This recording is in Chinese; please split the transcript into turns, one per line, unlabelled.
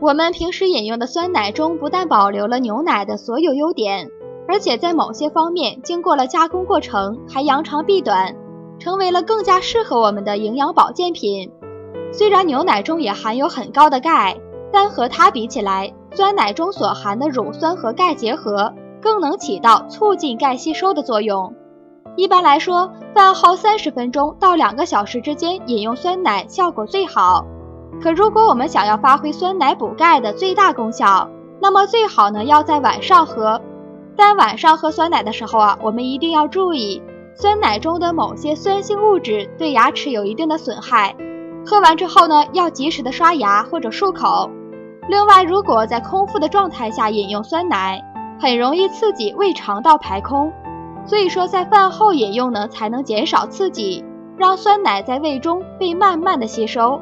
我们平时饮用的酸奶中不但保留了牛奶的所有优点，而且在某些方面经过了加工过程，还扬长避短，成为了更加适合我们的营养保健品。虽然牛奶中也含有很高的钙，但和它比起来，酸奶中所含的乳酸和钙结合，更能起到促进钙吸收的作用。一般来说，饭后三十分钟到两个小时之间饮用酸奶效果最好。可如果我们想要发挥酸奶补钙的最大功效，那么最好呢要在晚上喝。但晚上喝酸奶的时候啊，我们一定要注意，酸奶中的某些酸性物质对牙齿有一定的损害。喝完之后呢，要及时的刷牙或者漱口。另外，如果在空腹的状态下饮用酸奶，很容易刺激胃肠道排空。所以说，在饭后饮用呢，才能减少刺激，让酸奶在胃中被慢慢的吸收。